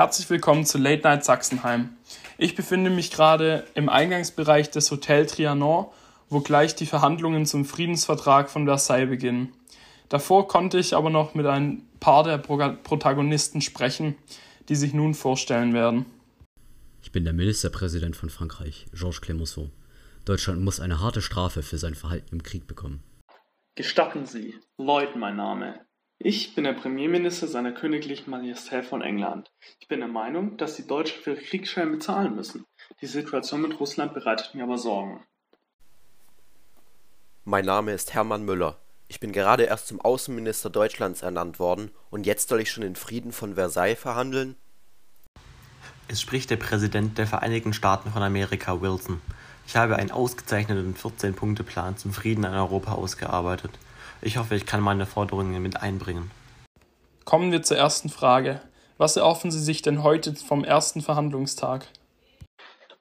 Herzlich willkommen zu Late Night Sachsenheim. Ich befinde mich gerade im Eingangsbereich des Hotel Trianon, wo gleich die Verhandlungen zum Friedensvertrag von Versailles beginnen. Davor konnte ich aber noch mit ein paar der Protagonisten sprechen, die sich nun vorstellen werden. Ich bin der Ministerpräsident von Frankreich, Georges Clemenceau. Deutschland muss eine harte Strafe für sein Verhalten im Krieg bekommen. Gestatten Sie, Lloyd mein Name. Ich bin der Premierminister seiner königlichen Majestät von England. Ich bin der Meinung, dass die Deutschen für ihre Kriegsschäden bezahlen müssen. Die Situation mit Russland bereitet mir aber Sorgen. Mein Name ist Hermann Müller. Ich bin gerade erst zum Außenminister Deutschlands ernannt worden und jetzt soll ich schon den Frieden von Versailles verhandeln? Es spricht der Präsident der Vereinigten Staaten von Amerika, Wilson. Ich habe einen ausgezeichneten 14-Punkte-Plan zum Frieden in Europa ausgearbeitet. Ich hoffe, ich kann meine Forderungen mit einbringen. Kommen wir zur ersten Frage. Was erhoffen Sie sich denn heute vom ersten Verhandlungstag?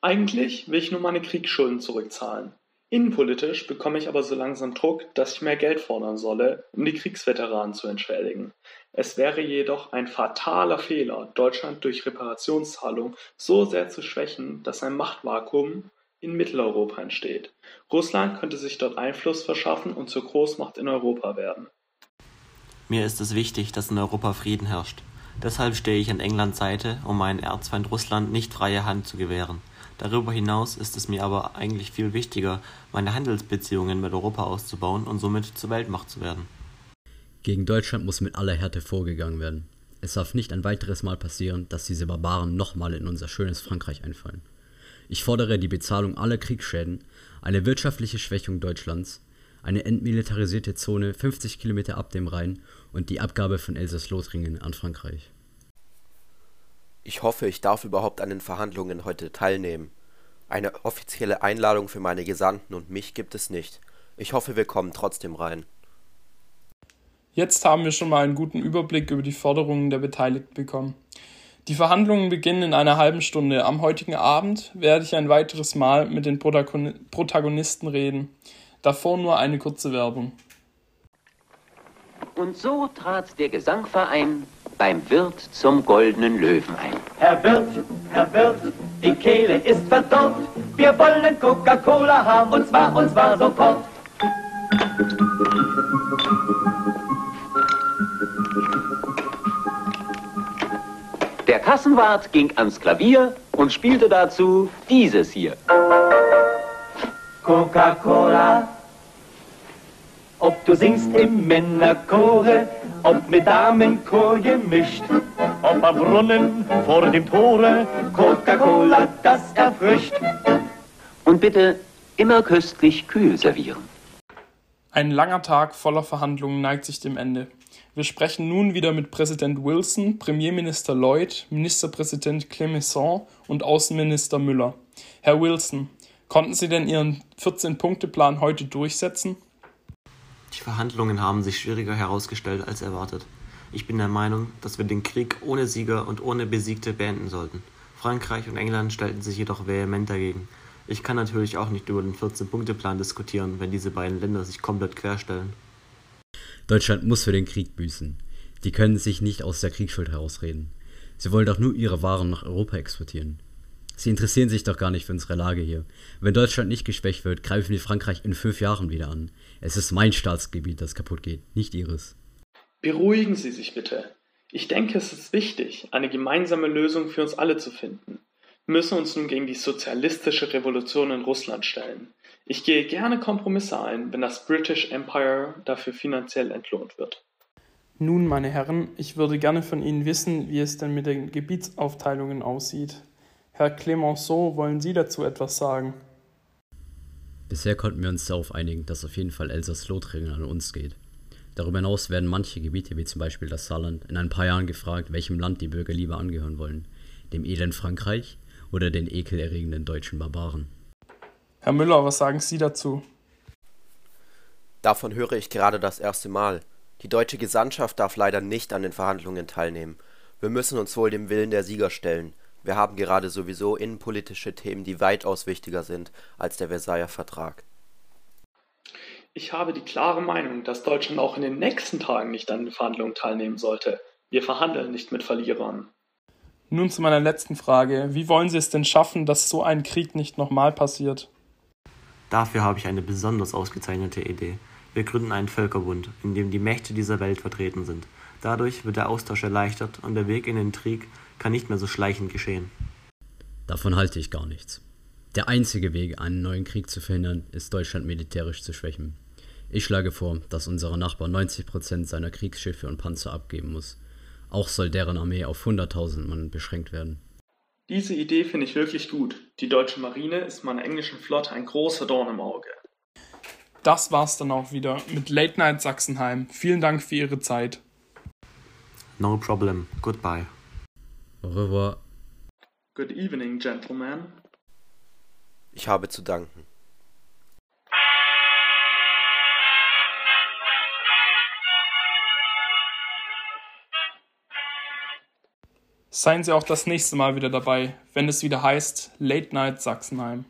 Eigentlich will ich nur meine Kriegsschulden zurückzahlen. Innenpolitisch bekomme ich aber so langsam Druck, dass ich mehr Geld fordern solle, um die Kriegsveteranen zu entschädigen. Es wäre jedoch ein fataler Fehler, Deutschland durch Reparationszahlungen so sehr zu schwächen, dass ein Machtvakuum in Mitteleuropa entsteht. Russland könnte sich dort Einfluss verschaffen und zur Großmacht in Europa werden. Mir ist es wichtig, dass in Europa Frieden herrscht. Deshalb stehe ich an Englands Seite, um meinen Erzfeind Russland nicht freie Hand zu gewähren. Darüber hinaus ist es mir aber eigentlich viel wichtiger, meine Handelsbeziehungen mit Europa auszubauen und somit zur Weltmacht zu werden. Gegen Deutschland muss mit aller Härte vorgegangen werden. Es darf nicht ein weiteres Mal passieren, dass diese Barbaren nochmal in unser schönes Frankreich einfallen. Ich fordere die Bezahlung aller Kriegsschäden, eine wirtschaftliche Schwächung Deutschlands, eine entmilitarisierte Zone 50 Kilometer ab dem Rhein und die Abgabe von Elsass-Lothringen an Frankreich. Ich hoffe, ich darf überhaupt an den Verhandlungen heute teilnehmen. Eine offizielle Einladung für meine Gesandten und mich gibt es nicht. Ich hoffe, wir kommen trotzdem rein. Jetzt haben wir schon mal einen guten Überblick über die Forderungen der Beteiligten bekommen. Die Verhandlungen beginnen in einer halben Stunde. Am heutigen Abend werde ich ein weiteres Mal mit den Protagonisten reden. Davor nur eine kurze Werbung. Und so trat der Gesangverein beim Wirt zum Goldenen Löwen ein. Herr Wirt, Herr Wirt, die Kehle ist verdorrt. Wir wollen Coca-Cola haben, und zwar, und zwar sofort. Kassenwart ging ans Klavier und spielte dazu dieses hier. Coca-Cola, ob du singst im Männerchore, ob mit Damenchor gemischt, ob am Brunnen vor dem Tore, Coca-Cola, das erfrischt. Und bitte immer köstlich kühl servieren. Ein langer Tag voller Verhandlungen neigt sich dem Ende. Wir sprechen nun wieder mit Präsident Wilson, Premierminister Lloyd, Ministerpräsident Clemenceau und Außenminister Müller. Herr Wilson, konnten Sie denn Ihren 14-Punkte-Plan heute durchsetzen? Die Verhandlungen haben sich schwieriger herausgestellt als erwartet. Ich bin der Meinung, dass wir den Krieg ohne Sieger und ohne Besiegte beenden sollten. Frankreich und England stellten sich jedoch vehement dagegen. Ich kann natürlich auch nicht über den 14-Punkte-Plan diskutieren, wenn diese beiden Länder sich komplett querstellen. Deutschland muss für den Krieg büßen. Die können sich nicht aus der Kriegsschuld herausreden. Sie wollen doch nur ihre Waren nach Europa exportieren. Sie interessieren sich doch gar nicht für unsere Lage hier. Wenn Deutschland nicht geschwächt wird, greifen wir Frankreich in fünf Jahren wieder an. Es ist mein Staatsgebiet, das kaputt geht, nicht ihres. Beruhigen Sie sich bitte. Ich denke, es ist wichtig, eine gemeinsame Lösung für uns alle zu finden müssen uns nun gegen die sozialistische Revolution in Russland stellen. Ich gehe gerne Kompromisse ein, wenn das British Empire dafür finanziell entlohnt wird. Nun, meine Herren, ich würde gerne von Ihnen wissen, wie es denn mit den Gebietsaufteilungen aussieht. Herr Clemenceau, wollen Sie dazu etwas sagen? Bisher konnten wir uns darauf einigen, dass auf jeden Fall Elsass-Lothringen an uns geht. Darüber hinaus werden manche Gebiete, wie zum Beispiel das Saarland, in ein paar Jahren gefragt, welchem Land die Bürger lieber angehören wollen. Dem Elend Frankreich oder den ekelerregenden deutschen Barbaren. Herr Müller, was sagen Sie dazu? Davon höre ich gerade das erste Mal. Die deutsche Gesandtschaft darf leider nicht an den Verhandlungen teilnehmen. Wir müssen uns wohl dem Willen der Sieger stellen. Wir haben gerade sowieso innenpolitische Themen, die weitaus wichtiger sind als der Versailler Vertrag. Ich habe die klare Meinung, dass Deutschland auch in den nächsten Tagen nicht an den Verhandlungen teilnehmen sollte. Wir verhandeln nicht mit Verlierern. Nun zu meiner letzten Frage. Wie wollen Sie es denn schaffen, dass so ein Krieg nicht nochmal passiert? Dafür habe ich eine besonders ausgezeichnete Idee. Wir gründen einen Völkerbund, in dem die Mächte dieser Welt vertreten sind. Dadurch wird der Austausch erleichtert und der Weg in den Krieg kann nicht mehr so schleichend geschehen. Davon halte ich gar nichts. Der einzige Weg, einen neuen Krieg zu verhindern, ist Deutschland militärisch zu schwächen. Ich schlage vor, dass unser Nachbar 90% seiner Kriegsschiffe und Panzer abgeben muss. Auch soll deren Armee auf 100.000 Mann beschränkt werden. Diese Idee finde ich wirklich gut. Die deutsche Marine ist meiner englischen Flotte ein großer Dorn im Auge. Das war's dann auch wieder mit Late Night Sachsenheim. Vielen Dank für Ihre Zeit. No problem. Goodbye. Au revoir. Good evening, gentlemen. Ich habe zu danken. Seien Sie auch das nächste Mal wieder dabei, wenn es wieder heißt Late Night Sachsenheim.